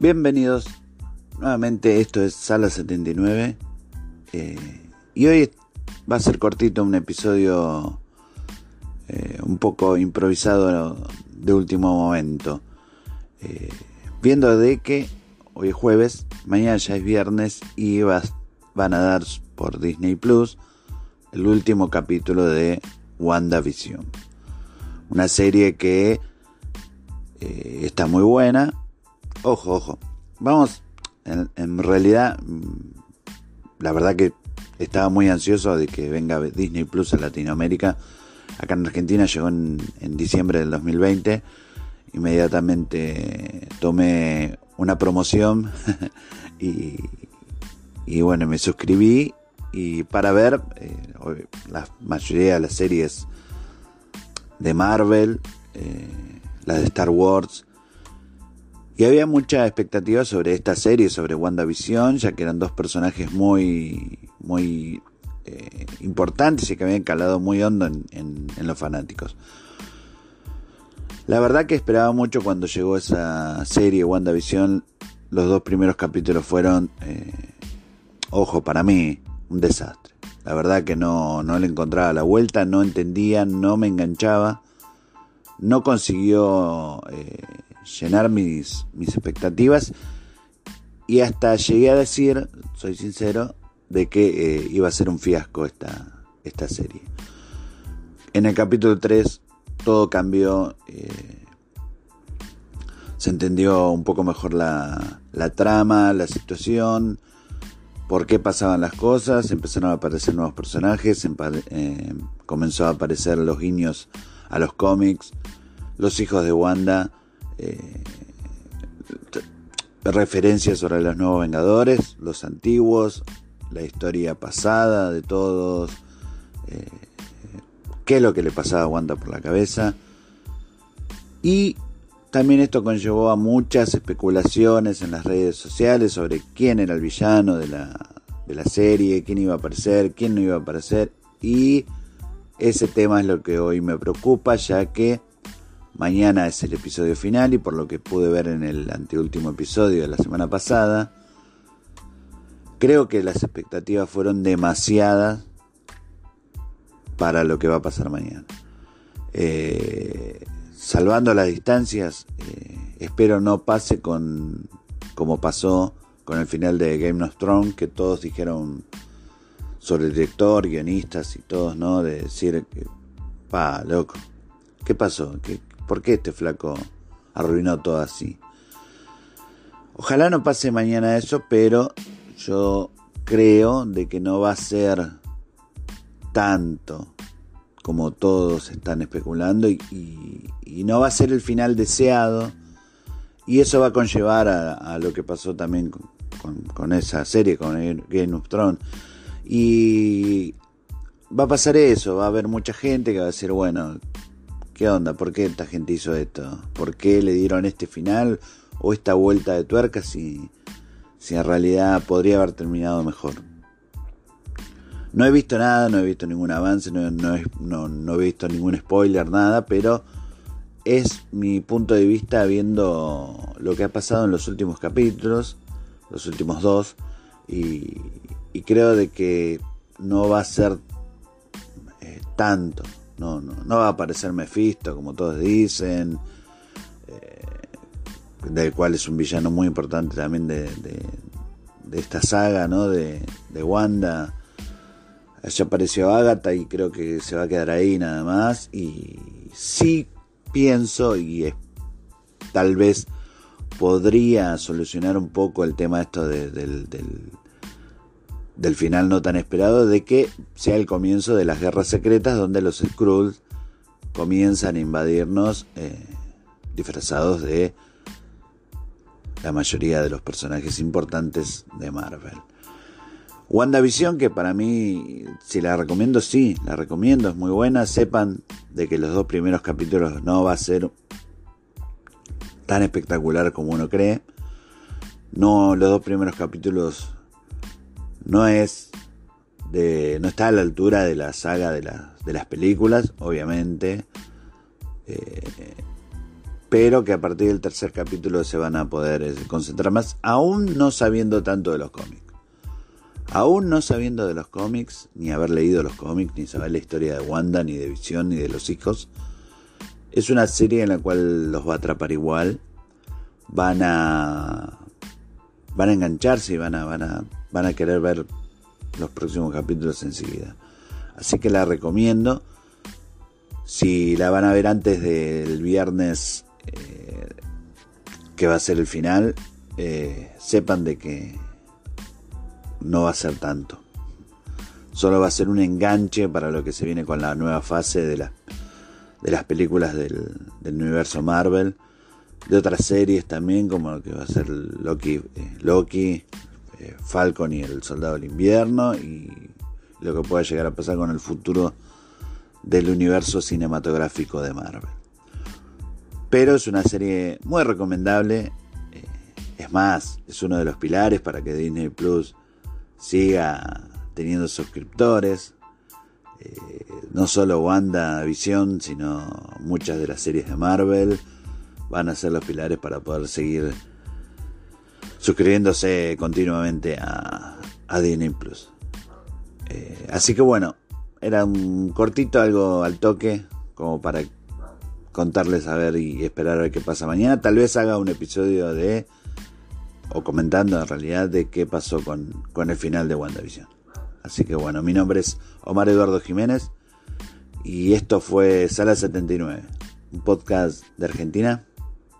Bienvenidos nuevamente, esto es Sala 79 eh, y hoy va a ser cortito un episodio eh, un poco improvisado de último momento. Eh, viendo de que hoy es jueves, mañana ya es viernes y van a dar por Disney Plus el último capítulo de WandaVision. Una serie que está muy buena ojo, ojo. Vamos, en, realidad, mm, la verdad que estaba muy ansioso de que venga Disney Plus a Latinoamérica. Acá en Argentina llegó en, diciembre del 2020. Inmediatamente tomé una promoción y, bueno, me suscribí y para ver eh, la mayoría de las series de Marvel, eh, las de Star Wars, y había mucha expectativa sobre esta serie, sobre WandaVision, ya que eran dos personajes muy, muy eh, importantes y que habían calado muy hondo en, los fanáticos. La verdad que esperaba mucho cuando llegó esa serie WandaVision. Los dos primeros capítulos fueron, eh, ojo, para mí, un desastre. La verdad que no, no le encontraba la vuelta, no entendía, no me enganchaba. No consiguió eh, llenar mis, expectativas y hasta llegué a decir, soy sincero, de que eh, iba a ser un fiasco esta, serie. En el capítulo 3 todo cambió, eh, se entendió un poco mejor la, la trama, la situación, por qué pasaban las cosas, empezaron a aparecer nuevos personajes, eh, comenzó a aparecer los guiños a los cómics, los hijos de Wanda eh, referencias sobre los nuevos Vengadores, los antiguos, la historia pasada de todos, eh, qué es lo que le pasaba a Wanda por la cabeza. Y también esto conllevó a muchas especulaciones en las redes sociales sobre quién era el villano de la, de la serie, quién iba a aparecer, quién no iba a aparecer. Y ese tema es lo que hoy me preocupa, ya que Mañana es el episodio final y por lo que pude ver en el anteúltimo episodio de la semana pasada, creo que las expectativas fueron demasiadas para lo que va a pasar mañana. Eh, salvando las distancias, eh, espero no pase con como pasó con el final de Game of Thrones, que todos dijeron sobre el director, guionistas y todos, ¿no? De decir que, pa, loco, ¿qué pasó? ¿Qué, ¿Por qué este flaco arruinó todo así? Ojalá no pase mañana eso, pero yo creo de que no va a ser tanto como todos están especulando y, no va a ser el final deseado y eso va a conllevar a, lo que pasó también con, esa serie, con Game of Thrones y va a pasar eso, va a haber mucha gente que va a decir, bueno, ¿Qué onda? ¿Por qué esta gente hizo esto? ¿Por qué le dieron este final o esta vuelta de tuerca si, si en realidad podría haber terminado mejor? No he visto nada, no he visto ningún avance, no, he visto ningún spoiler, nada, pero es mi punto de vista viendo lo que ha pasado en los últimos capítulos, los últimos dos, y, creo de que no va a ser eh, tanto no, no, no va a aparecer Mephisto, como todos dicen, eh, del cual es un villano muy importante también de, esta saga, ¿no? De, de Wanda. Allá apareció Agatha y creo que se va a quedar ahí nada más. Y sí pienso y tal vez podría solucionar un poco el tema esto del, del final no tan esperado, de que sea el comienzo de las guerras secretas donde los Skrulls comienzan a invadirnos eh, disfrazados de la mayoría de los personajes importantes de Marvel. WandaVision, que para mí, si la recomiendo, sí, la recomiendo, es muy buena. Sepan de que los dos primeros capítulos no va a ser tan espectacular como uno cree. No, los dos primeros capítulos no es de, no está a la altura de la saga de, de las películas, obviamente. Eh, pero que a partir del tercer capítulo se van a poder eh, concentrar más, aún no sabiendo tanto de los cómics. Aún no sabiendo de los cómics, ni haber leído los cómics, ni saber la historia de Wanda, ni de Visión, ni de los hijos, es una serie en la cual los va a atrapar igual. Van a. van a engancharse y van a, van a, van a querer ver los próximos capítulos enseguida. Así que la recomiendo. Si la van a ver antes del viernes eh, que va a ser el final, eh, sepan de que no va a ser tanto. Solo va a ser un enganche para lo que se viene con la nueva fase de, de las películas del, universo Marvel. De otras series también, como lo que va a ser Loki, eh, Loki Falcon y el Soldado del Invierno. Y lo que pueda llegar a pasar con el futuro del universo cinematográfico de Marvel. Pero es una serie muy recomendable. Eh, es más, es uno de los pilares para que Disney Plus siga teniendo suscriptores. Eh, no solo Wanda Visión, sino muchas de las series de Marvel van a ser los pilares para poder seguir suscribiéndose continuamente a, Disney Plus. Eh, así que bueno, era un cortito, algo al toque, como para contarles a ver y esperar a ver qué pasa mañana. Tal vez haga un episodio de, o comentando en realidad, de qué pasó con, con el final de WandaVision. Así que bueno, mi nombre es Omar Eduardo Jiménez y esto fue Sala 79, un podcast de Argentina